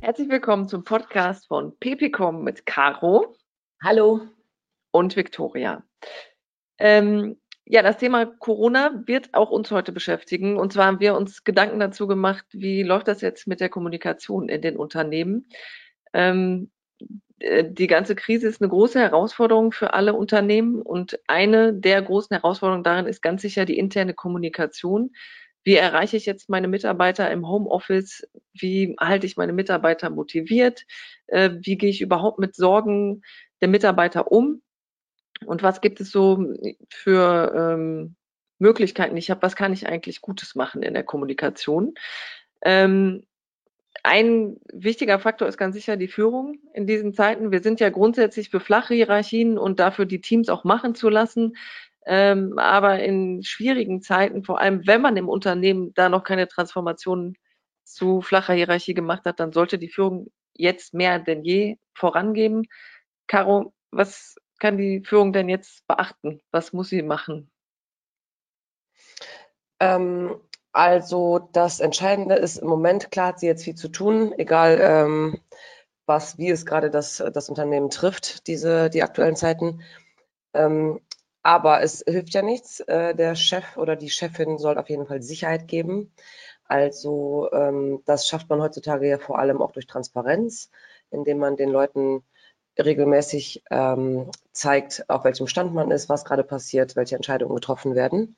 Herzlich willkommen zum Podcast von Pepicom mit Caro. Hallo. Und Victoria. Ähm, ja, das Thema Corona wird auch uns heute beschäftigen. Und zwar haben wir uns Gedanken dazu gemacht, wie läuft das jetzt mit der Kommunikation in den Unternehmen? Ähm, äh, die ganze Krise ist eine große Herausforderung für alle Unternehmen und eine der großen Herausforderungen darin ist ganz sicher die interne Kommunikation. Wie erreiche ich jetzt meine Mitarbeiter im Homeoffice? Wie halte ich meine Mitarbeiter motiviert? Äh, wie gehe ich überhaupt mit Sorgen der Mitarbeiter um? Und was gibt es so für ähm, Möglichkeiten, ich habe, was kann ich eigentlich Gutes machen in der Kommunikation? Ähm, ein wichtiger Faktor ist ganz sicher die Führung in diesen Zeiten. Wir sind ja grundsätzlich für flache Hierarchien und dafür die Teams auch machen zu lassen. Ähm, aber in schwierigen Zeiten, vor allem wenn man im Unternehmen da noch keine Transformation zu flacher Hierarchie gemacht hat, dann sollte die Führung jetzt mehr denn je vorangeben. Caro, was kann die Führung denn jetzt beachten? Was muss sie machen? Ähm, also das Entscheidende ist im Moment, klar hat sie jetzt viel zu tun, egal ähm, was, wie es gerade das, das Unternehmen trifft, diese, die aktuellen Zeiten. Ähm, aber es hilft ja nichts. Äh, der Chef oder die Chefin soll auf jeden Fall Sicherheit geben. Also ähm, das schafft man heutzutage ja vor allem auch durch Transparenz, indem man den Leuten regelmäßig ähm, zeigt, auf welchem Stand man ist, was gerade passiert, welche Entscheidungen getroffen werden.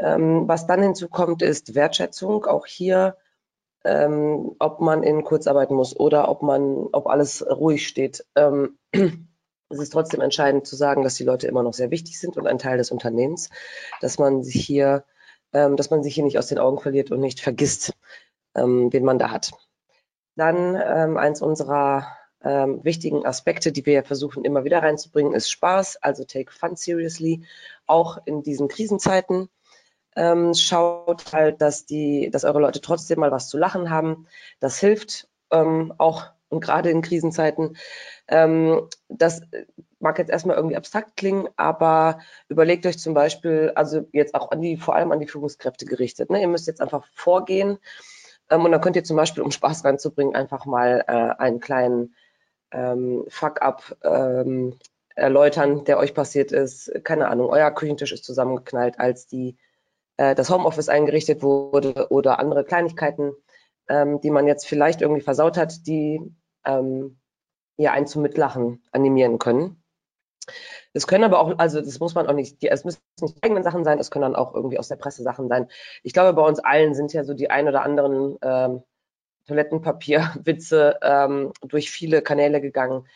Ähm, was dann hinzukommt, ist Wertschätzung. Auch hier, ähm, ob man in Kurzarbeit muss oder ob man, ob alles ruhig steht. Ähm, es ist trotzdem entscheidend zu sagen, dass die Leute immer noch sehr wichtig sind und ein Teil des Unternehmens, dass man sich hier, ähm, dass man sich hier nicht aus den Augen verliert und nicht vergisst, ähm, wen man da hat. Dann ähm, eins unserer ähm, wichtigen Aspekte, die wir versuchen immer wieder reinzubringen, ist Spaß, also take fun seriously, auch in diesen Krisenzeiten. Ähm, schaut halt, dass die, dass eure Leute trotzdem mal was zu lachen haben. Das hilft ähm, auch und gerade in Krisenzeiten. Ähm, das mag jetzt erstmal irgendwie abstrakt klingen, aber überlegt euch zum Beispiel, also jetzt auch an die, vor allem an die Führungskräfte gerichtet. Ne? Ihr müsst jetzt einfach vorgehen ähm, und dann könnt ihr zum Beispiel, um Spaß reinzubringen, einfach mal äh, einen kleinen ähm, Fuck-up ähm, erläutern, der euch passiert ist. Keine Ahnung, euer Küchentisch ist zusammengeknallt, als die, äh, das Homeoffice eingerichtet wurde oder andere Kleinigkeiten, ähm, die man jetzt vielleicht irgendwie versaut hat, die ähm, ja einen zum Mitlachen animieren können. Es können aber auch, also das muss man auch nicht, es müssen nicht eigene Sachen sein, es können dann auch irgendwie aus der Presse Sachen sein. Ich glaube, bei uns allen sind ja so die ein oder anderen ähm, Toilettenpapierwitze ähm, durch viele Kanäle gegangen.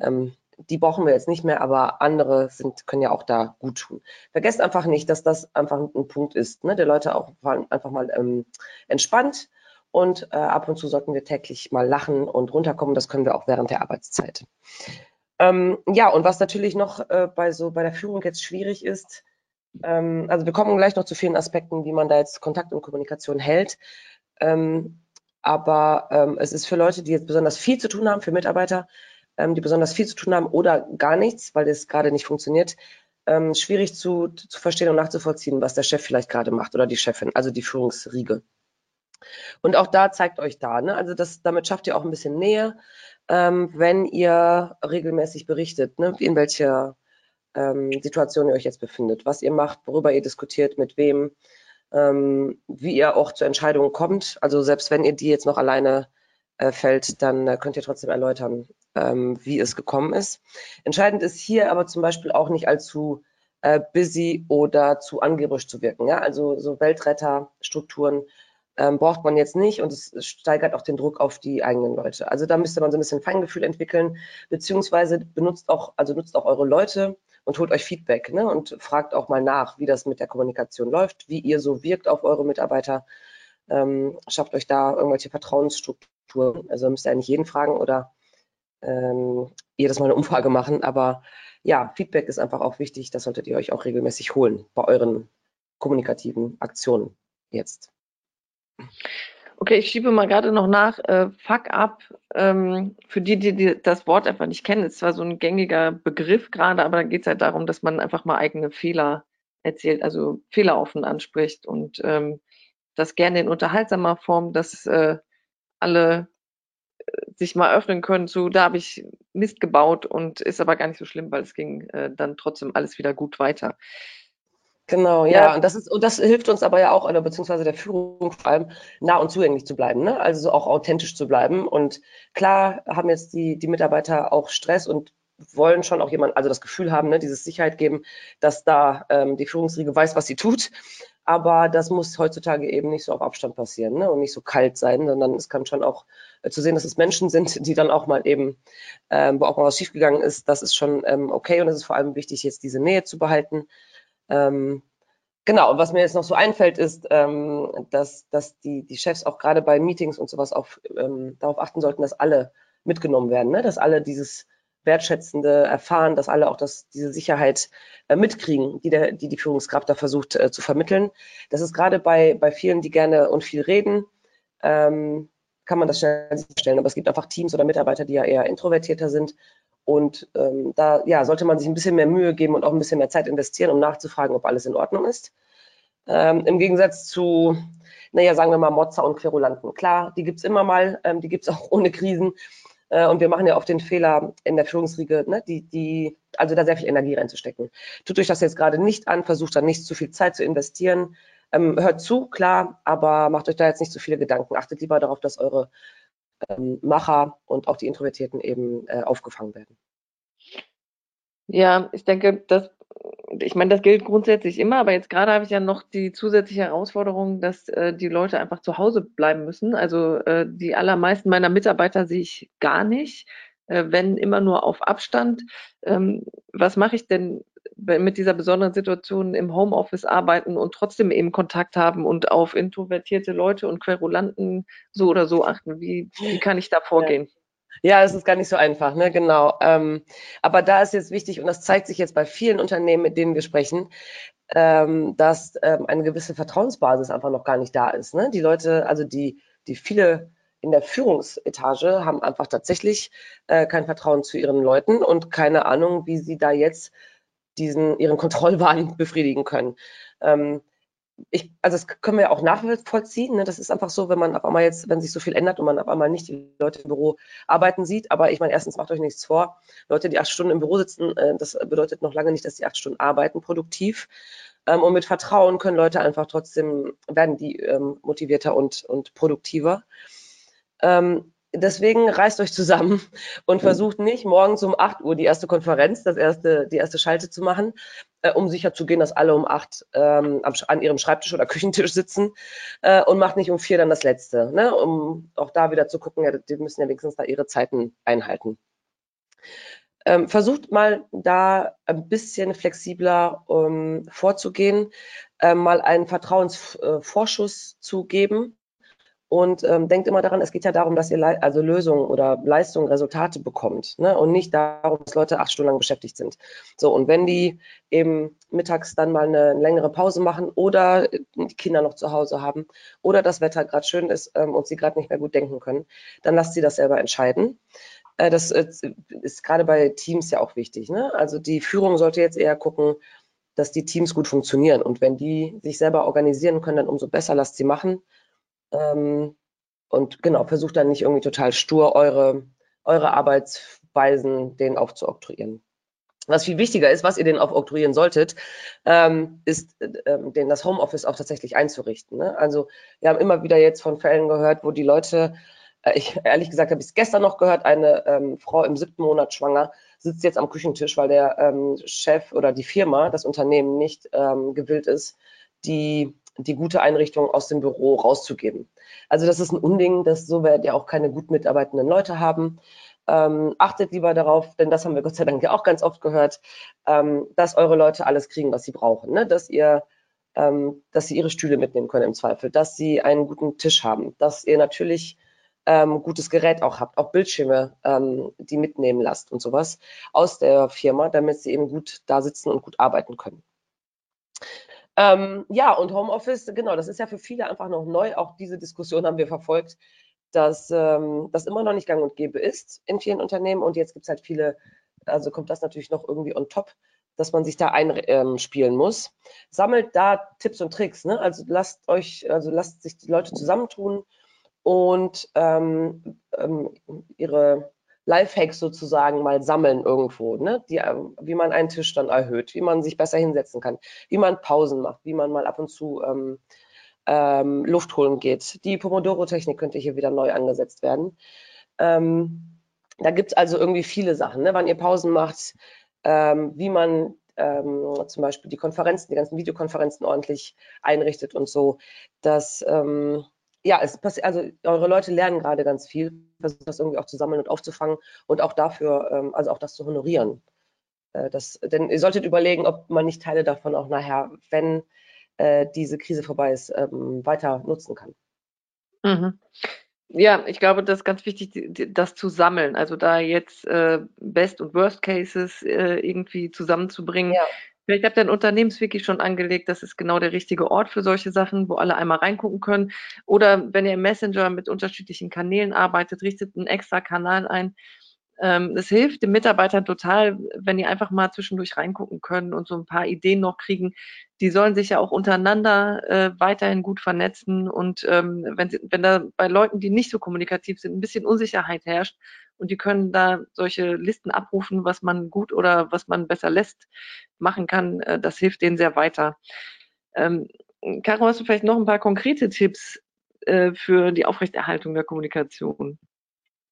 Ähm, die brauchen wir jetzt nicht mehr, aber andere sind, können ja auch da gut tun. Vergesst einfach nicht, dass das einfach ein Punkt ist, ne? der Leute auch einfach mal ähm, entspannt und äh, ab und zu sollten wir täglich mal lachen und runterkommen. Das können wir auch während der Arbeitszeit. Ähm, ja, und was natürlich noch äh, bei so bei der Führung jetzt schwierig ist, ähm, also wir kommen gleich noch zu vielen Aspekten, wie man da jetzt Kontakt und Kommunikation hält. Ähm, aber ähm, es ist für Leute, die jetzt besonders viel zu tun haben, für Mitarbeiter, ähm, die besonders viel zu tun haben oder gar nichts, weil es gerade nicht funktioniert, ähm, schwierig zu, zu verstehen und nachzuvollziehen, was der Chef vielleicht gerade macht oder die Chefin, also die Führungsriege. Und auch da zeigt euch da, ne? also das, damit schafft ihr auch ein bisschen Nähe, ähm, wenn ihr regelmäßig berichtet, ne? in welcher ähm, Situation ihr euch jetzt befindet, was ihr macht, worüber ihr diskutiert, mit wem, ähm, wie ihr auch zu Entscheidungen kommt. Also selbst wenn ihr die jetzt noch alleine fällt, dann äh, könnt ihr trotzdem erläutern, ähm, wie es gekommen ist. Entscheidend ist hier aber zum Beispiel auch nicht allzu äh, busy oder zu angeberisch zu wirken. Ja? Also so Weltretterstrukturen ähm, braucht man jetzt nicht und es steigert auch den Druck auf die eigenen Leute. Also da müsste man so ein bisschen Feingefühl entwickeln, beziehungsweise benutzt auch, also nutzt auch eure Leute und holt euch Feedback ne? und fragt auch mal nach, wie das mit der Kommunikation läuft, wie ihr so wirkt auf eure Mitarbeiter. Ähm, schafft euch da irgendwelche Vertrauensstrukturen. Also müsst ihr eigentlich jeden fragen oder ähm, jedes Mal eine Umfrage machen. Aber ja, Feedback ist einfach auch wichtig. Das solltet ihr euch auch regelmäßig holen bei euren kommunikativen Aktionen jetzt. Okay, ich schiebe mal gerade noch nach. Äh, Fuck up, ähm, für die, die, die das Wort einfach nicht kennen, ist zwar so ein gängiger Begriff gerade, aber da geht es halt darum, dass man einfach mal eigene Fehler erzählt, also fehleroffen anspricht und ähm, das gerne in unterhaltsamer Form, dass äh, alle äh, sich mal öffnen können zu, da habe ich Mist gebaut und ist aber gar nicht so schlimm, weil es ging äh, dann trotzdem alles wieder gut weiter. Genau, ja. ja. Und das ist, und das hilft uns aber ja auch, oder beziehungsweise der Führung vor allem, nah und zugänglich zu bleiben, ne? Also auch authentisch zu bleiben. Und klar haben jetzt die, die Mitarbeiter auch Stress und wollen schon auch jemand, also das Gefühl haben, ne, dieses Sicherheit geben, dass da ähm, die Führungsriege weiß, was sie tut. Aber das muss heutzutage eben nicht so auf Abstand passieren ne, und nicht so kalt sein, sondern es kann schon auch äh, zu sehen, dass es Menschen sind, die dann auch mal eben, ähm, wo auch mal was schiefgegangen ist, das ist schon ähm, okay und es ist vor allem wichtig, jetzt diese Nähe zu behalten. Ähm, genau, und was mir jetzt noch so einfällt, ist, ähm, dass, dass die, die Chefs auch gerade bei Meetings und sowas auf, ähm, darauf achten sollten, dass alle mitgenommen werden, ne? dass alle dieses Wertschätzende erfahren, dass alle auch das, diese Sicherheit äh, mitkriegen, die, der, die die Führungskraft da versucht äh, zu vermitteln. Das ist gerade bei, bei vielen, die gerne und viel reden, ähm, kann man das schnell stellen. Aber es gibt einfach Teams oder Mitarbeiter, die ja eher introvertierter sind. Und ähm, da ja, sollte man sich ein bisschen mehr Mühe geben und auch ein bisschen mehr Zeit investieren, um nachzufragen, ob alles in Ordnung ist. Ähm, Im Gegensatz zu, naja, sagen wir mal, Mozza und Querulanten. Klar, die gibt's immer mal, ähm, die gibt's auch ohne Krisen. Äh, und wir machen ja oft den Fehler in der Führungsriege, ne, die, die, also da sehr viel Energie reinzustecken. Tut euch das jetzt gerade nicht an, versucht da nicht zu viel Zeit zu investieren. Ähm, hört zu, klar, aber macht euch da jetzt nicht zu viele Gedanken. Achtet lieber darauf, dass eure ähm, Macher und auch die Introvertierten eben äh, aufgefangen werden. Ja, ich denke, das ich meine, das gilt grundsätzlich immer, aber jetzt gerade habe ich ja noch die zusätzliche Herausforderung, dass äh, die Leute einfach zu Hause bleiben müssen. Also äh, die allermeisten meiner Mitarbeiter sehe ich gar nicht, äh, wenn immer nur auf Abstand. Ähm, was mache ich denn mit dieser besonderen Situation im Homeoffice arbeiten und trotzdem eben Kontakt haben und auf introvertierte Leute und Querulanten so oder so achten? Wie, wie kann ich da vorgehen? Ja. Ja, es ist gar nicht so einfach, ne? genau. Ähm, aber da ist jetzt wichtig, und das zeigt sich jetzt bei vielen Unternehmen, mit denen wir sprechen, ähm, dass ähm, eine gewisse Vertrauensbasis einfach noch gar nicht da ist. Ne? Die Leute, also die, die viele in der Führungsetage haben einfach tatsächlich äh, kein Vertrauen zu ihren Leuten und keine Ahnung, wie sie da jetzt diesen ihren Kontrollwahn befriedigen können. Ähm, ich, also das können wir auch nachvollziehen. Ne? Das ist einfach so, wenn man auf einmal jetzt, wenn sich so viel ändert und man auf einmal nicht die Leute im Büro arbeiten sieht. Aber ich meine, erstens macht euch nichts vor. Leute, die acht Stunden im Büro sitzen, äh, das bedeutet noch lange nicht, dass die acht Stunden arbeiten, produktiv. Ähm, und mit Vertrauen können Leute einfach trotzdem, werden die ähm, motivierter und, und produktiver. Ähm, deswegen reißt euch zusammen und versucht nicht morgens um 8 Uhr die erste Konferenz, das erste, die erste Schalte zu machen, äh, um sicher zu gehen, dass alle um 8 ähm, an ihrem Schreibtisch oder Küchentisch sitzen äh, und macht nicht um 4 dann das letzte, ne? um auch da wieder zu gucken, ja, die müssen ja wenigstens da ihre Zeiten einhalten. Ähm, versucht mal da ein bisschen flexibler um, vorzugehen, äh, mal einen Vertrauensvorschuss zu geben und ähm, denkt immer daran, es geht ja darum, dass ihr Le also Lösungen oder Leistungen, Resultate bekommt ne? und nicht darum, dass Leute acht Stunden lang beschäftigt sind. So, und wenn die eben mittags dann mal eine längere Pause machen oder die Kinder noch zu Hause haben oder das Wetter gerade schön ist ähm, und sie gerade nicht mehr gut denken können, dann lasst sie das selber entscheiden. Äh, das äh, ist gerade bei Teams ja auch wichtig. Ne? Also die Führung sollte jetzt eher gucken, dass die Teams gut funktionieren. Und wenn die sich selber organisieren können, dann umso besser lasst sie machen ähm, und genau, versucht dann nicht irgendwie total stur eure, eure Arbeitsweisen denen aufzuoktroyieren. Was viel wichtiger ist, was ihr denen aufoktroyieren solltet, ähm, ist, ähm, denen das Homeoffice auch tatsächlich einzurichten. Ne? Also wir haben immer wieder jetzt von Fällen gehört, wo die Leute, äh, ich ehrlich gesagt habe ich es gestern noch gehört, eine ähm, Frau im siebten Monat schwanger sitzt jetzt am Küchentisch, weil der ähm, Chef oder die Firma, das Unternehmen nicht ähm, gewillt ist, die die gute Einrichtung aus dem Büro rauszugeben. Also das ist ein Unding, dass so werdet ihr auch keine gut mitarbeitenden Leute haben. Ähm, achtet lieber darauf, denn das haben wir Gott sei Dank ja auch ganz oft gehört, ähm, dass eure Leute alles kriegen, was sie brauchen. Ne? Dass ihr ähm, dass sie ihre Stühle mitnehmen können im Zweifel, dass sie einen guten Tisch haben, dass ihr natürlich ähm, gutes Gerät auch habt, auch Bildschirme, ähm, die mitnehmen lasst und sowas aus der Firma, damit sie eben gut da sitzen und gut arbeiten können. Ähm, ja, und Homeoffice, genau, das ist ja für viele einfach noch neu. Auch diese Diskussion haben wir verfolgt, dass ähm, das immer noch nicht gang und gäbe ist in vielen Unternehmen. Und jetzt gibt es halt viele, also kommt das natürlich noch irgendwie on top, dass man sich da einspielen ähm, muss. Sammelt da Tipps und Tricks. Ne? Also lasst euch, also lasst sich die Leute zusammentun und ähm, ähm, ihre Lifehacks sozusagen mal sammeln irgendwo, ne? Die, ähm, wie man einen Tisch dann erhöht, wie man sich besser hinsetzen kann, wie man Pausen macht, wie man mal ab und zu ähm, ähm, Luft holen geht. Die Pomodoro-Technik könnte hier wieder neu angesetzt werden. Ähm, da gibt es also irgendwie viele Sachen, ne? wann ihr Pausen macht, ähm, wie man ähm, zum Beispiel die Konferenzen, die ganzen Videokonferenzen ordentlich einrichtet und so. Das ähm, ja, es passiert, also eure Leute lernen gerade ganz viel, versucht das irgendwie auch zu sammeln und aufzufangen und auch dafür, ähm, also auch das zu honorieren. Äh, das, denn ihr solltet überlegen, ob man nicht Teile davon auch nachher, wenn äh, diese Krise vorbei ist, ähm, weiter nutzen kann. Mhm. Ja, ich glaube, das ist ganz wichtig, das zu sammeln. Also da jetzt äh, Best- und Worst Cases äh, irgendwie zusammenzubringen. Ja. Vielleicht habt ihr ein Unternehmenswiki schon angelegt, das ist genau der richtige Ort für solche Sachen, wo alle einmal reingucken können. Oder wenn ihr im Messenger mit unterschiedlichen Kanälen arbeitet, richtet einen extra Kanal ein, ähm, es hilft den Mitarbeitern total, wenn die einfach mal zwischendurch reingucken können und so ein paar Ideen noch kriegen. Die sollen sich ja auch untereinander äh, weiterhin gut vernetzen und ähm, wenn, wenn da bei Leuten, die nicht so kommunikativ sind, ein bisschen Unsicherheit herrscht und die können da solche Listen abrufen, was man gut oder was man besser lässt, machen kann, äh, das hilft denen sehr weiter. Ähm, Caro, hast du vielleicht noch ein paar konkrete Tipps äh, für die Aufrechterhaltung der Kommunikation?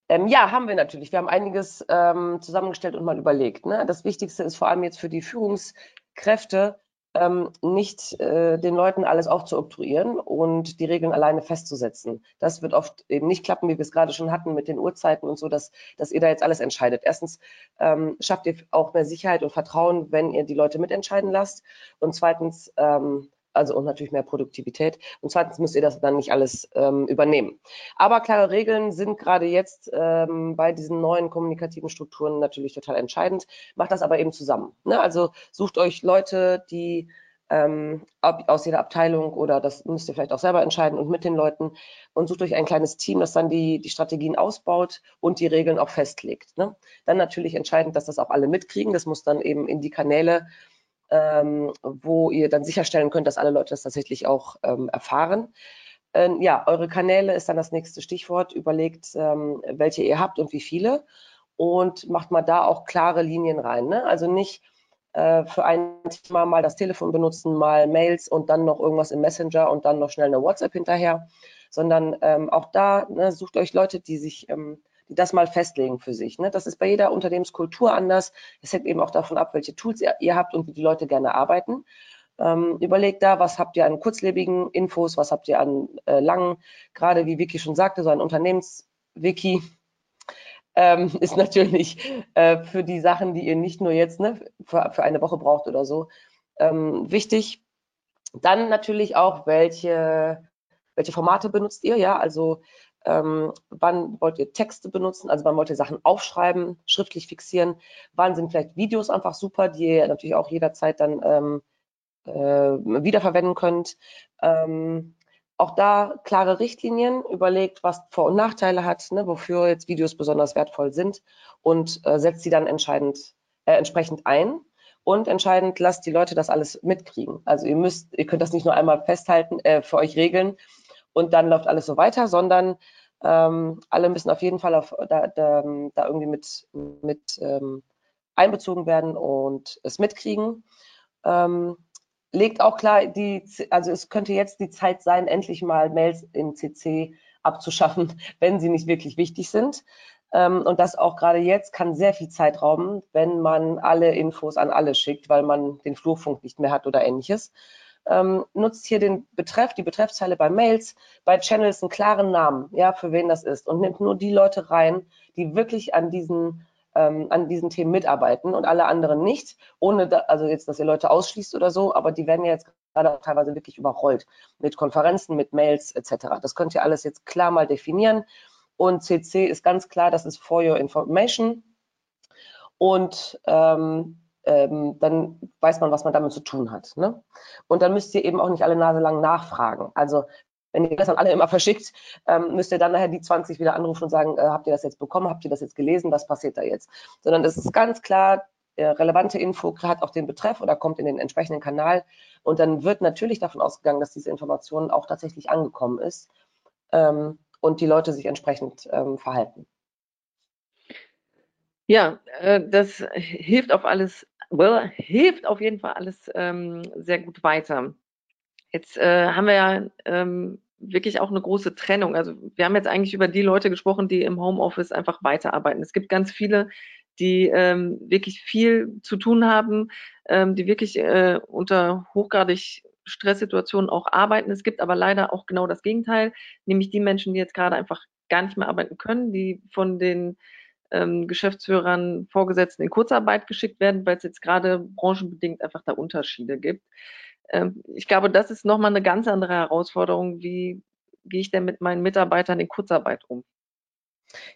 Ähm, ja, haben wir natürlich. Wir haben einiges ähm, zusammengestellt und mal überlegt. Ne? Das Wichtigste ist vor allem jetzt für die Führungskräfte, ähm, nicht äh, den Leuten alles aufzuobtruieren und die Regeln alleine festzusetzen. Das wird oft eben nicht klappen, wie wir es gerade schon hatten mit den Uhrzeiten und so, dass, dass ihr da jetzt alles entscheidet. Erstens ähm, schafft ihr auch mehr Sicherheit und Vertrauen, wenn ihr die Leute mitentscheiden lasst. Und zweitens ähm, also und natürlich mehr Produktivität. Und zweitens müsst ihr das dann nicht alles ähm, übernehmen. Aber klare Regeln sind gerade jetzt ähm, bei diesen neuen kommunikativen Strukturen natürlich total entscheidend. Macht das aber eben zusammen. Ne? Also sucht euch Leute, die ähm, aus jeder Abteilung oder das müsst ihr vielleicht auch selber entscheiden und mit den Leuten und sucht euch ein kleines Team, das dann die, die Strategien ausbaut und die Regeln auch festlegt. Ne? Dann natürlich entscheidend, dass das auch alle mitkriegen. Das muss dann eben in die Kanäle ähm, wo ihr dann sicherstellen könnt, dass alle Leute das tatsächlich auch ähm, erfahren. Ähm, ja, eure Kanäle ist dann das nächste Stichwort. Überlegt, ähm, welche ihr habt und wie viele und macht mal da auch klare Linien rein. Ne? Also nicht äh, für ein Thema mal das Telefon benutzen, mal Mails und dann noch irgendwas im Messenger und dann noch schnell eine WhatsApp hinterher, sondern ähm, auch da ne, sucht euch Leute, die sich ähm, die das mal festlegen für sich. Ne? Das ist bei jeder Unternehmenskultur anders. Es hängt eben auch davon ab, welche Tools ihr, ihr habt und wie die Leute gerne arbeiten. Ähm, überlegt da, was habt ihr an kurzlebigen Infos, was habt ihr an äh, langen, gerade wie Vicky schon sagte, so ein Unternehmenswiki ähm, ist natürlich äh, für die Sachen, die ihr nicht nur jetzt ne, für, für eine Woche braucht oder so, ähm, wichtig. Dann natürlich auch, welche, welche Formate benutzt ihr, ja, also ähm, wann wollt ihr Texte benutzen, also wann wollt ihr Sachen aufschreiben, schriftlich fixieren, wann sind vielleicht Videos einfach super, die ihr natürlich auch jederzeit dann ähm, äh, wiederverwenden könnt. Ähm, auch da klare Richtlinien, überlegt, was Vor- und Nachteile hat, ne, wofür jetzt Videos besonders wertvoll sind und äh, setzt sie dann entscheidend, äh, entsprechend ein. Und entscheidend, lasst die Leute das alles mitkriegen. Also ihr müsst, ihr könnt das nicht nur einmal festhalten, äh, für euch regeln und dann läuft alles so weiter, sondern ähm, alle müssen auf jeden Fall auf, da, da, da irgendwie mit, mit ähm, einbezogen werden und es mitkriegen. Ähm, legt auch klar, die, also es könnte jetzt die Zeit sein, endlich mal Mails im CC abzuschaffen, wenn sie nicht wirklich wichtig sind. Ähm, und das auch gerade jetzt kann sehr viel Zeit rauben, wenn man alle Infos an alle schickt, weil man den Flurfunk nicht mehr hat oder ähnliches ähm, nutzt hier den Betreff, die Betreffzeile bei Mails, bei Channels einen klaren Namen, ja, für wen das ist. Und nimmt nur die Leute rein, die wirklich an diesen ähm, an diesen Themen mitarbeiten und alle anderen nicht, ohne da, also jetzt, dass ihr Leute ausschließt oder so, aber die werden ja jetzt gerade auch teilweise wirklich überrollt mit Konferenzen, mit Mails etc. Das könnt ihr alles jetzt klar mal definieren. Und CC ist ganz klar, das ist for your information. Und ähm, ähm, dann weiß man, was man damit zu tun hat. Ne? Und dann müsst ihr eben auch nicht alle Nase lang nachfragen. Also wenn ihr das an alle immer verschickt, ähm, müsst ihr dann nachher die 20 wieder anrufen und sagen, äh, habt ihr das jetzt bekommen, habt ihr das jetzt gelesen, was passiert da jetzt? Sondern es ist ganz klar, äh, relevante Info hat auch den Betreff oder kommt in den entsprechenden Kanal. Und dann wird natürlich davon ausgegangen, dass diese Information auch tatsächlich angekommen ist ähm, und die Leute sich entsprechend ähm, verhalten. Ja, äh, das hilft auf alles, well, hilft auf jeden Fall alles ähm, sehr gut weiter. Jetzt äh, haben wir ja ähm, wirklich auch eine große Trennung. Also wir haben jetzt eigentlich über die Leute gesprochen, die im Homeoffice einfach weiterarbeiten. Es gibt ganz viele, die ähm, wirklich viel zu tun haben, ähm, die wirklich äh, unter hochgradig Stresssituationen auch arbeiten. Es gibt aber leider auch genau das Gegenteil, nämlich die Menschen, die jetzt gerade einfach gar nicht mehr arbeiten können, die von den ähm, Geschäftsführern, Vorgesetzten in Kurzarbeit geschickt werden, weil es jetzt gerade branchenbedingt einfach da Unterschiede gibt. Ähm, ich glaube, das ist nochmal eine ganz andere Herausforderung. Wie gehe ich denn mit meinen Mitarbeitern in Kurzarbeit um?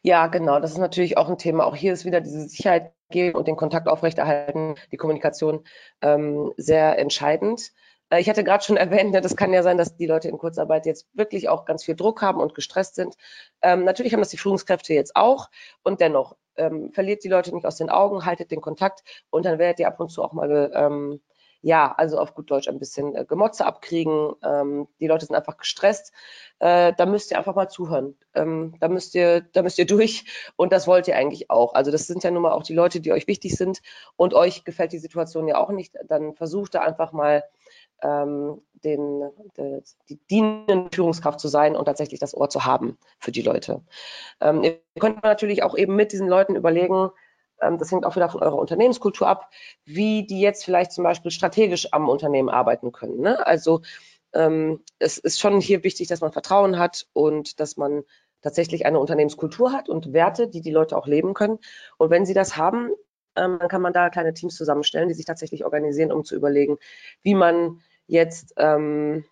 Ja, genau. Das ist natürlich auch ein Thema. Auch hier ist wieder diese Sicherheit geben und den Kontakt aufrechterhalten, die Kommunikation ähm, sehr entscheidend. Äh, ich hatte gerade schon erwähnt, ne, das kann ja sein, dass die Leute in Kurzarbeit jetzt wirklich auch ganz viel Druck haben und gestresst sind. Ähm, natürlich haben das die Führungskräfte jetzt auch und dennoch ähm, verliert die Leute nicht aus den Augen, haltet den Kontakt und dann werdet ihr ab und zu auch mal ähm, ja, also auf gut Deutsch ein bisschen äh, Gemotze abkriegen. Ähm, die Leute sind einfach gestresst. Äh, da müsst ihr einfach mal zuhören. Ähm, da müsst ihr, da müsst ihr durch und das wollt ihr eigentlich auch. Also das sind ja nun mal auch die Leute, die euch wichtig sind und euch gefällt die Situation ja auch nicht. Dann versucht da einfach mal ähm, den, de, die dienende Führungskraft zu sein und tatsächlich das Ohr zu haben für die Leute. Ähm, ihr könnt natürlich auch eben mit diesen Leuten überlegen, ähm, das hängt auch wieder von eurer Unternehmenskultur ab, wie die jetzt vielleicht zum Beispiel strategisch am Unternehmen arbeiten können. Ne? Also ähm, es ist schon hier wichtig, dass man Vertrauen hat und dass man tatsächlich eine Unternehmenskultur hat und Werte, die die Leute auch leben können. Und wenn sie das haben, ähm, dann kann man da kleine Teams zusammenstellen, die sich tatsächlich organisieren, um zu überlegen, wie man jetzt ähm,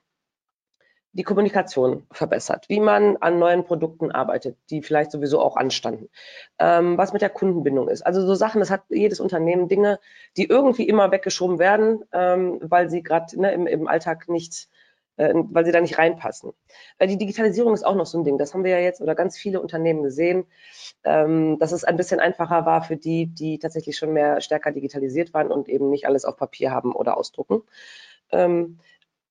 die Kommunikation verbessert, wie man an neuen Produkten arbeitet, die vielleicht sowieso auch anstanden, ähm, was mit der Kundenbindung ist. Also so Sachen, das hat jedes Unternehmen Dinge, die irgendwie immer weggeschoben werden, ähm, weil sie gerade ne, im, im Alltag nicht, weil sie da nicht reinpassen. Äh, die Digitalisierung ist auch noch so ein Ding. Das haben wir ja jetzt oder ganz viele Unternehmen gesehen, ähm, dass es ein bisschen einfacher war für die, die tatsächlich schon mehr stärker digitalisiert waren und eben nicht alles auf Papier haben oder ausdrucken. Ähm,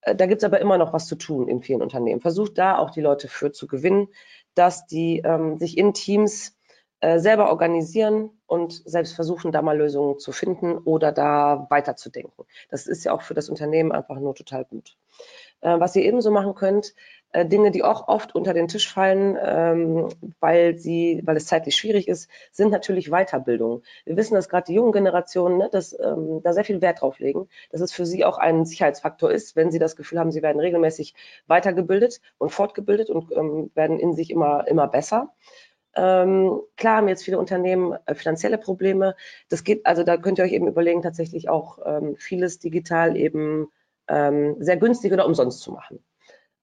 äh, da gibt es aber immer noch was zu tun in vielen Unternehmen. Versucht da auch die Leute für zu gewinnen, dass die ähm, sich in Teams äh, selber organisieren und selbst versuchen, da mal Lösungen zu finden oder da weiterzudenken. Das ist ja auch für das Unternehmen einfach nur total gut. Äh, was ihr ebenso machen könnt, äh, Dinge, die auch oft unter den Tisch fallen, ähm, weil sie, weil es zeitlich schwierig ist, sind natürlich Weiterbildung. Wir wissen, dass gerade die jungen Generationen ne, dass, ähm, da sehr viel Wert drauf legen, dass es für sie auch ein Sicherheitsfaktor ist, wenn sie das Gefühl haben, sie werden regelmäßig weitergebildet und fortgebildet und ähm, werden in sich immer, immer besser. Ähm, klar haben jetzt viele Unternehmen äh, finanzielle Probleme. Das geht, also da könnt ihr euch eben überlegen, tatsächlich auch ähm, vieles digital eben ähm, sehr günstig oder umsonst zu machen.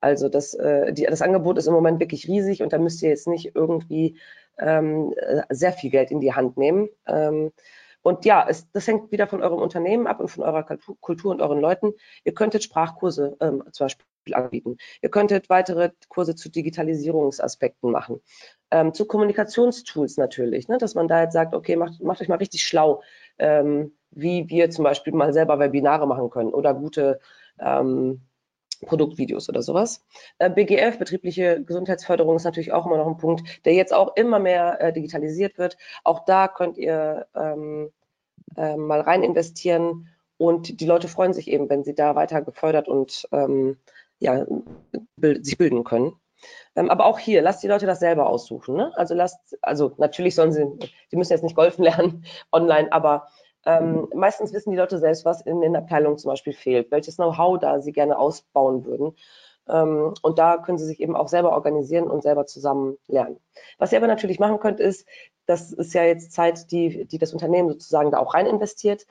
Also das, äh, die, das Angebot ist im Moment wirklich riesig und da müsst ihr jetzt nicht irgendwie ähm, äh, sehr viel Geld in die Hand nehmen. Ähm, und ja, es, das hängt wieder von eurem Unternehmen ab und von eurer Kultur und euren Leuten. Ihr könntet Sprachkurse ähm, zum Beispiel anbieten. Ihr könntet weitere Kurse zu Digitalisierungsaspekten machen. Ähm, zu Kommunikationstools natürlich, ne, dass man da jetzt sagt, okay, macht, macht euch mal richtig schlau, ähm, wie wir zum Beispiel mal selber Webinare machen können oder gute ähm, Produktvideos oder sowas. Äh, BGF, betriebliche Gesundheitsförderung, ist natürlich auch immer noch ein Punkt, der jetzt auch immer mehr äh, digitalisiert wird. Auch da könnt ihr ähm, äh, mal rein investieren und die Leute freuen sich eben, wenn sie da weiter gefördert und ähm, ja, bild, sich bilden können. Ähm, aber auch hier, lasst die Leute das selber aussuchen. Ne? Also lasst, also natürlich sollen sie, sie müssen jetzt nicht golfen lernen online, aber ähm, meistens wissen die Leute selbst, was in den Abteilungen zum Beispiel fehlt, welches Know-how da sie gerne ausbauen würden. Ähm, und da können sie sich eben auch selber organisieren und selber zusammen lernen. Was ihr aber natürlich machen könnt, ist, das ist ja jetzt Zeit, die, die das Unternehmen sozusagen da auch rein investiert.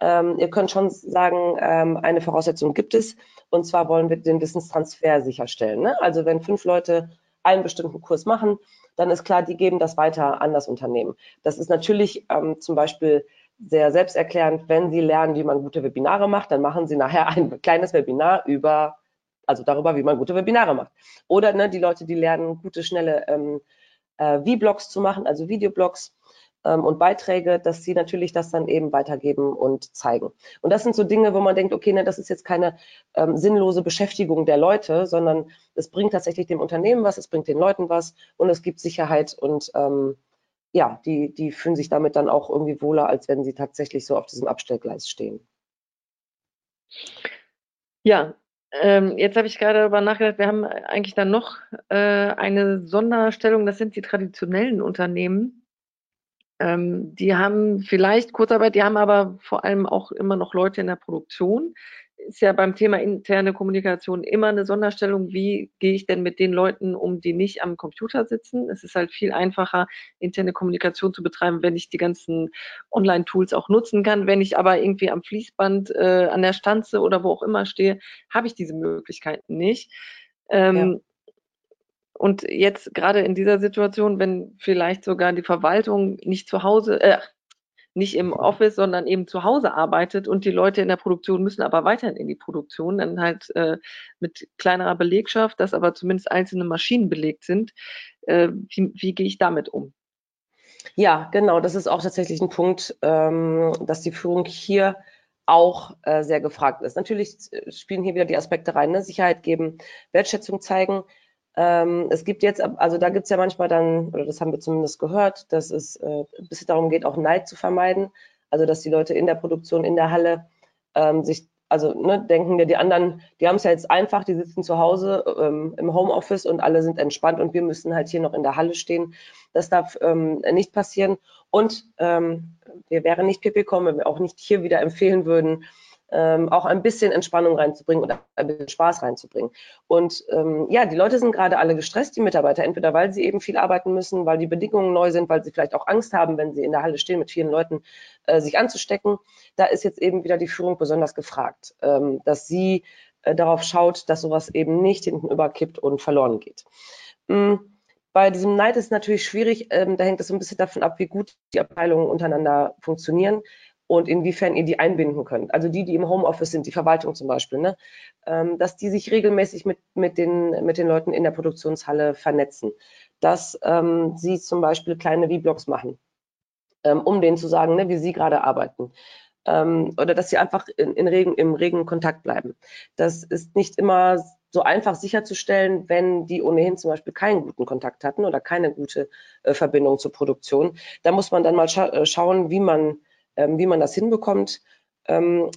Ähm, ihr könnt schon sagen, ähm, eine Voraussetzung gibt es, und zwar wollen wir den Wissenstransfer sicherstellen. Ne? Also wenn fünf Leute einen bestimmten Kurs machen, dann ist klar, die geben das weiter an das Unternehmen. Das ist natürlich ähm, zum Beispiel sehr selbsterklärend, wenn Sie lernen, wie man gute Webinare macht, dann machen Sie nachher ein kleines Webinar über, also darüber, wie man gute Webinare macht. Oder ne, die Leute, die lernen, gute, schnelle ähm, äh, V-Blogs zu machen, also Videoblogs, ähm, und Beiträge, dass sie natürlich das dann eben weitergeben und zeigen. Und das sind so Dinge, wo man denkt, okay, ne, das ist jetzt keine ähm, sinnlose Beschäftigung der Leute, sondern es bringt tatsächlich dem Unternehmen was, es bringt den Leuten was und es gibt Sicherheit und ähm, ja, die, die fühlen sich damit dann auch irgendwie wohler, als wenn sie tatsächlich so auf diesem Abstellgleis stehen. Ja, ähm, jetzt habe ich gerade darüber nachgedacht, wir haben eigentlich dann noch äh, eine Sonderstellung, das sind die traditionellen Unternehmen. Ähm, die haben vielleicht Kurzarbeit, die haben aber vor allem auch immer noch Leute in der Produktion ist ja beim Thema interne Kommunikation immer eine Sonderstellung. Wie gehe ich denn mit den Leuten um, die nicht am Computer sitzen? Es ist halt viel einfacher, interne Kommunikation zu betreiben, wenn ich die ganzen Online-Tools auch nutzen kann. Wenn ich aber irgendwie am Fließband, äh, an der Stanze oder wo auch immer stehe, habe ich diese Möglichkeiten nicht. Ähm, ja. Und jetzt gerade in dieser Situation, wenn vielleicht sogar die Verwaltung nicht zu Hause, äh, nicht im Office, sondern eben zu Hause arbeitet und die Leute in der Produktion müssen aber weiterhin in die Produktion, dann halt äh, mit kleinerer Belegschaft, dass aber zumindest einzelne Maschinen belegt sind. Äh, wie, wie gehe ich damit um? Ja, genau, das ist auch tatsächlich ein Punkt, ähm, dass die Führung hier auch äh, sehr gefragt ist. Natürlich äh, spielen hier wieder die Aspekte rein, ne? Sicherheit geben, Wertschätzung zeigen, ähm, es gibt jetzt, also da gibt es ja manchmal dann, oder das haben wir zumindest gehört, dass es äh, ein bisschen darum geht, auch Neid zu vermeiden. Also dass die Leute in der Produktion, in der Halle ähm, sich, also ne, denken ja die anderen, die haben es ja jetzt einfach, die sitzen zu Hause ähm, im Homeoffice und alle sind entspannt und wir müssen halt hier noch in der Halle stehen. Das darf ähm, nicht passieren. Und ähm, wir wären nicht PP-Com, wenn wir auch nicht hier wieder empfehlen würden, ähm, auch ein bisschen Entspannung reinzubringen oder ein bisschen Spaß reinzubringen. Und ähm, ja, die Leute sind gerade alle gestresst, die Mitarbeiter, entweder weil sie eben viel arbeiten müssen, weil die Bedingungen neu sind, weil sie vielleicht auch Angst haben, wenn sie in der Halle stehen, mit vielen Leuten äh, sich anzustecken. Da ist jetzt eben wieder die Führung besonders gefragt, ähm, dass sie äh, darauf schaut, dass sowas eben nicht hinten überkippt und verloren geht. Mhm. Bei diesem Neid ist natürlich schwierig, ähm, da hängt es so ein bisschen davon ab, wie gut die Abteilungen untereinander funktionieren und inwiefern ihr die einbinden könnt. Also die, die im Homeoffice sind, die Verwaltung zum Beispiel, ne? Ähm, dass die sich regelmäßig mit, mit, den, mit den Leuten in der Produktionshalle vernetzen. Dass ähm, sie zum Beispiel kleine V-Blogs machen, ähm, um denen zu sagen, ne, wie sie gerade arbeiten. Ähm, oder dass sie einfach in, in regen, im regen Kontakt bleiben. Das ist nicht immer so einfach sicherzustellen, wenn die ohnehin zum Beispiel keinen guten Kontakt hatten oder keine gute äh, Verbindung zur Produktion. Da muss man dann mal scha äh, schauen, wie man wie man das hinbekommt, ähm,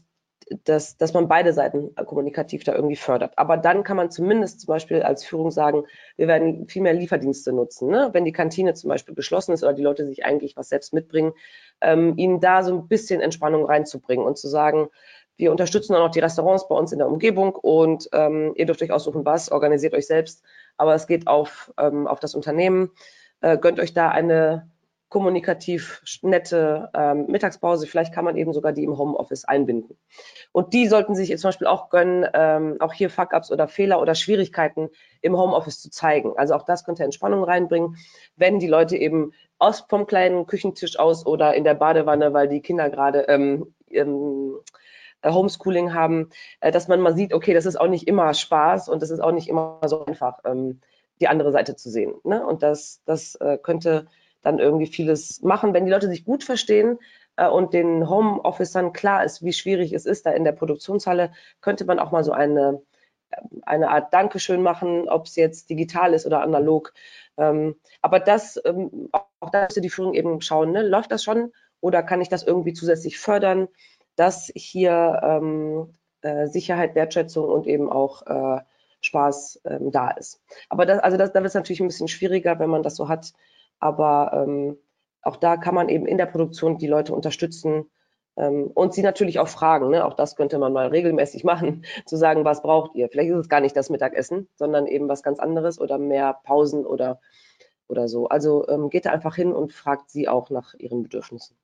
dass, dass man beide Seiten kommunikativ da irgendwie fördert. Aber dann kann man zumindest zum Beispiel als Führung sagen, wir werden viel mehr Lieferdienste nutzen. Ne? Wenn die Kantine zum Beispiel geschlossen ist oder die Leute sich eigentlich was selbst mitbringen, ähm, ihnen da so ein bisschen Entspannung reinzubringen und zu sagen, wir unterstützen auch noch die Restaurants bei uns in der Umgebung und ähm, ihr dürft euch aussuchen, was, organisiert euch selbst, aber es geht auf, ähm, auf das Unternehmen. Äh, gönnt euch da eine kommunikativ nette ähm, Mittagspause. Vielleicht kann man eben sogar die im Homeoffice einbinden. Und die sollten sich jetzt zum Beispiel auch gönnen, ähm, auch hier Fuck-ups oder Fehler oder Schwierigkeiten im Homeoffice zu zeigen. Also auch das könnte Entspannung reinbringen, wenn die Leute eben aus vom kleinen Küchentisch aus oder in der Badewanne, weil die Kinder gerade ähm, ähm, Homeschooling haben, äh, dass man mal sieht, okay, das ist auch nicht immer Spaß und das ist auch nicht immer so einfach, ähm, die andere Seite zu sehen. Ne? Und das, das äh, könnte dann irgendwie vieles machen. Wenn die Leute sich gut verstehen äh, und den Homeofficern klar ist, wie schwierig es ist, da in der Produktionshalle, könnte man auch mal so eine, äh, eine Art Dankeschön machen, ob es jetzt digital ist oder analog. Ähm, aber das, ähm, auch da müsste die Führung eben schauen, ne? läuft das schon oder kann ich das irgendwie zusätzlich fördern, dass hier ähm, äh, Sicherheit, Wertschätzung und eben auch äh, Spaß ähm, da ist. Aber das, also das, da wird es natürlich ein bisschen schwieriger, wenn man das so hat, aber ähm, auch da kann man eben in der Produktion die Leute unterstützen ähm, und sie natürlich auch fragen. Ne? Auch das könnte man mal regelmäßig machen, zu sagen, was braucht ihr? Vielleicht ist es gar nicht das Mittagessen, sondern eben was ganz anderes oder mehr Pausen oder, oder so. Also ähm, geht da einfach hin und fragt sie auch nach ihren Bedürfnissen.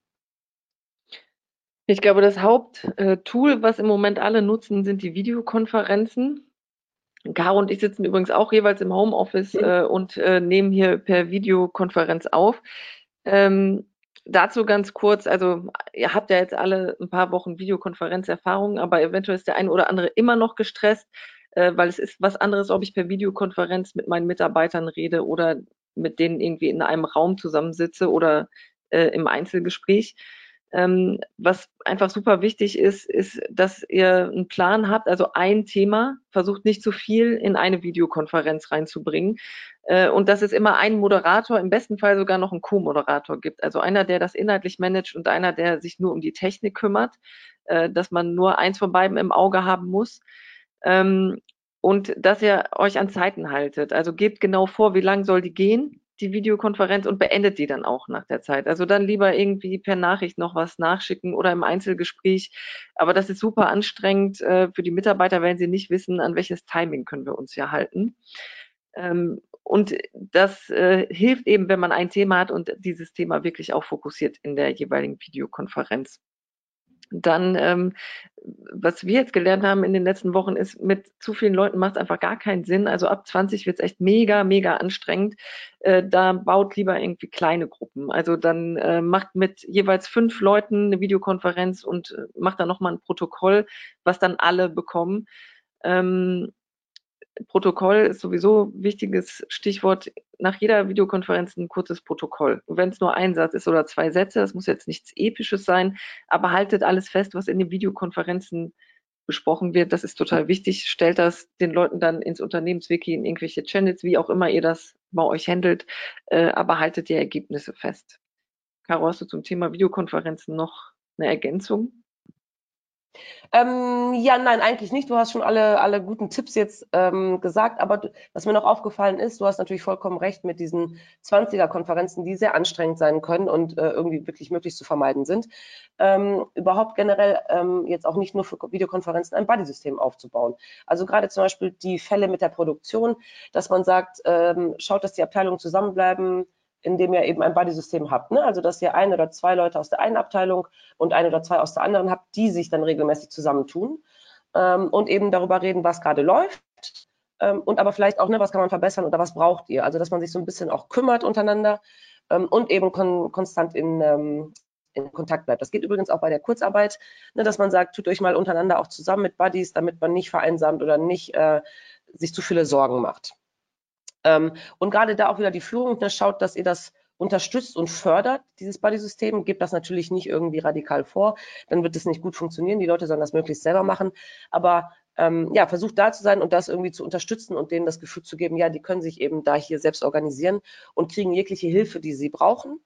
Ich glaube, das Haupttool, was im Moment alle nutzen, sind die Videokonferenzen. Caro und ich sitzen übrigens auch jeweils im Homeoffice äh, und äh, nehmen hier per Videokonferenz auf. Ähm, dazu ganz kurz, also ihr habt ja jetzt alle ein paar Wochen Videokonferenzerfahrung, aber eventuell ist der eine oder andere immer noch gestresst, äh, weil es ist was anderes, ob ich per Videokonferenz mit meinen Mitarbeitern rede oder mit denen irgendwie in einem Raum zusammensitze oder äh, im Einzelgespräch. Ähm, was einfach super wichtig ist, ist, dass ihr einen Plan habt, also ein Thema, versucht nicht zu viel in eine Videokonferenz reinzubringen äh, und dass es immer einen Moderator, im besten Fall sogar noch einen Co-Moderator gibt. Also einer, der das inhaltlich managt und einer, der sich nur um die Technik kümmert, äh, dass man nur eins von beiden im Auge haben muss. Ähm, und dass ihr euch an Zeiten haltet. Also gebt genau vor, wie lang soll die gehen die Videokonferenz und beendet die dann auch nach der Zeit. Also dann lieber irgendwie per Nachricht noch was nachschicken oder im Einzelgespräch. Aber das ist super anstrengend äh, für die Mitarbeiter, wenn sie nicht wissen, an welches Timing können wir uns ja halten. Ähm, und das äh, hilft eben, wenn man ein Thema hat und dieses Thema wirklich auch fokussiert in der jeweiligen Videokonferenz dann, ähm, was wir jetzt gelernt haben in den letzten Wochen, ist, mit zu vielen Leuten macht es einfach gar keinen Sinn. Also ab 20 wird es echt mega, mega anstrengend. Äh, da baut lieber irgendwie kleine Gruppen. Also dann äh, macht mit jeweils fünf Leuten eine Videokonferenz und äh, macht dann nochmal ein Protokoll, was dann alle bekommen. Ähm, Protokoll ist sowieso ein wichtiges Stichwort. Nach jeder Videokonferenz ein kurzes Protokoll. Wenn es nur ein Satz ist oder zwei Sätze, das muss jetzt nichts Episches sein, aber haltet alles fest, was in den Videokonferenzen besprochen wird. Das ist total wichtig. Stellt das den Leuten dann ins Unternehmenswiki, in irgendwelche Channels, wie auch immer ihr das bei euch handelt, äh, aber haltet die Ergebnisse fest. Caro, hast du zum Thema Videokonferenzen noch eine Ergänzung? Ähm, ja, nein, eigentlich nicht. Du hast schon alle, alle guten Tipps jetzt ähm, gesagt, aber du, was mir noch aufgefallen ist, du hast natürlich vollkommen recht mit diesen 20er-Konferenzen, die sehr anstrengend sein können und äh, irgendwie wirklich möglich zu vermeiden sind. Ähm, überhaupt generell ähm, jetzt auch nicht nur für Videokonferenzen ein Buddy-System aufzubauen. Also gerade zum Beispiel die Fälle mit der Produktion, dass man sagt, ähm, schaut, dass die Abteilungen zusammenbleiben, indem ihr eben ein Buddy-System habt. Ne? Also dass ihr ein oder zwei Leute aus der einen Abteilung und ein oder zwei aus der anderen habt, die sich dann regelmäßig zusammentun ähm, und eben darüber reden, was gerade läuft. Ähm, und aber vielleicht auch, ne, was kann man verbessern oder was braucht ihr? Also dass man sich so ein bisschen auch kümmert untereinander ähm, und eben kon konstant in, ähm, in Kontakt bleibt. Das geht übrigens auch bei der Kurzarbeit, ne, dass man sagt, tut euch mal untereinander auch zusammen mit Buddies, damit man nicht vereinsamt oder nicht äh, sich zu viele Sorgen macht. Ähm, und gerade da auch wieder die Führung, ne, schaut, dass ihr das unterstützt und fördert, dieses Buddy-System, gebt das natürlich nicht irgendwie radikal vor, dann wird es nicht gut funktionieren, die Leute sollen das möglichst selber machen, aber ähm, ja, versucht da zu sein und das irgendwie zu unterstützen und denen das Gefühl zu geben, ja, die können sich eben da hier selbst organisieren und kriegen jegliche Hilfe, die sie brauchen.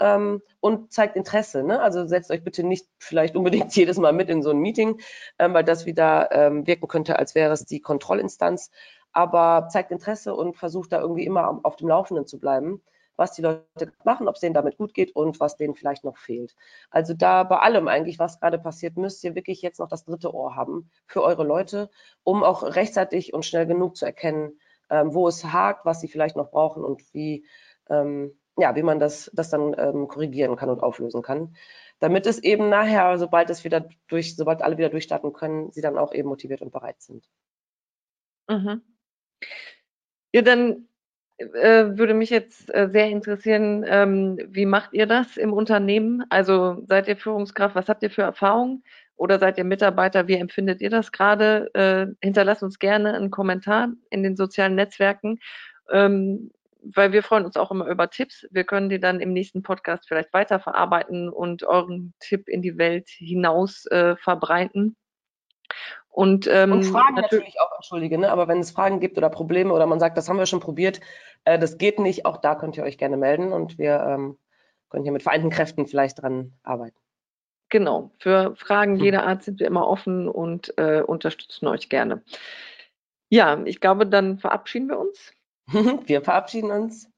Ähm, und zeigt Interesse. Ne? Also setzt euch bitte nicht vielleicht unbedingt jedes Mal mit in so ein Meeting, ähm, weil das wieder ähm, wirken könnte, als wäre es die Kontrollinstanz aber zeigt Interesse und versucht da irgendwie immer auf dem Laufenden zu bleiben, was die Leute machen, ob es denen damit gut geht und was denen vielleicht noch fehlt. Also da bei allem eigentlich, was gerade passiert, müsst ihr wirklich jetzt noch das dritte Ohr haben für eure Leute, um auch rechtzeitig und schnell genug zu erkennen, ähm, wo es hakt, was sie vielleicht noch brauchen und wie, ähm, ja, wie man das, das dann ähm, korrigieren kann und auflösen kann. Damit es eben nachher, sobald es wieder durch, sobald alle wieder durchstarten können, sie dann auch eben motiviert und bereit sind. Mhm. Ja, dann äh, würde mich jetzt äh, sehr interessieren, ähm, wie macht ihr das im Unternehmen? Also seid ihr Führungskraft, was habt ihr für Erfahrungen? Oder seid ihr Mitarbeiter, wie empfindet ihr das gerade? Äh, hinterlasst uns gerne einen Kommentar in den sozialen Netzwerken, ähm, weil wir freuen uns auch immer über Tipps. Wir können die dann im nächsten Podcast vielleicht weiterverarbeiten und euren Tipp in die Welt hinaus äh, verbreiten. Und, ähm, und Fragen natürlich, natürlich auch, entschuldige, ne? aber wenn es Fragen gibt oder Probleme oder man sagt, das haben wir schon probiert, äh, das geht nicht, auch da könnt ihr euch gerne melden und wir ähm, können hier mit vereinten Kräften vielleicht dran arbeiten. Genau, für Fragen hm. jeder Art sind wir immer offen und äh, unterstützen euch gerne. Ja, ich glaube, dann verabschieden wir uns. wir verabschieden uns.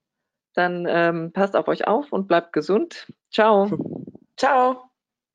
Dann ähm, passt auf euch auf und bleibt gesund. Ciao. Ciao.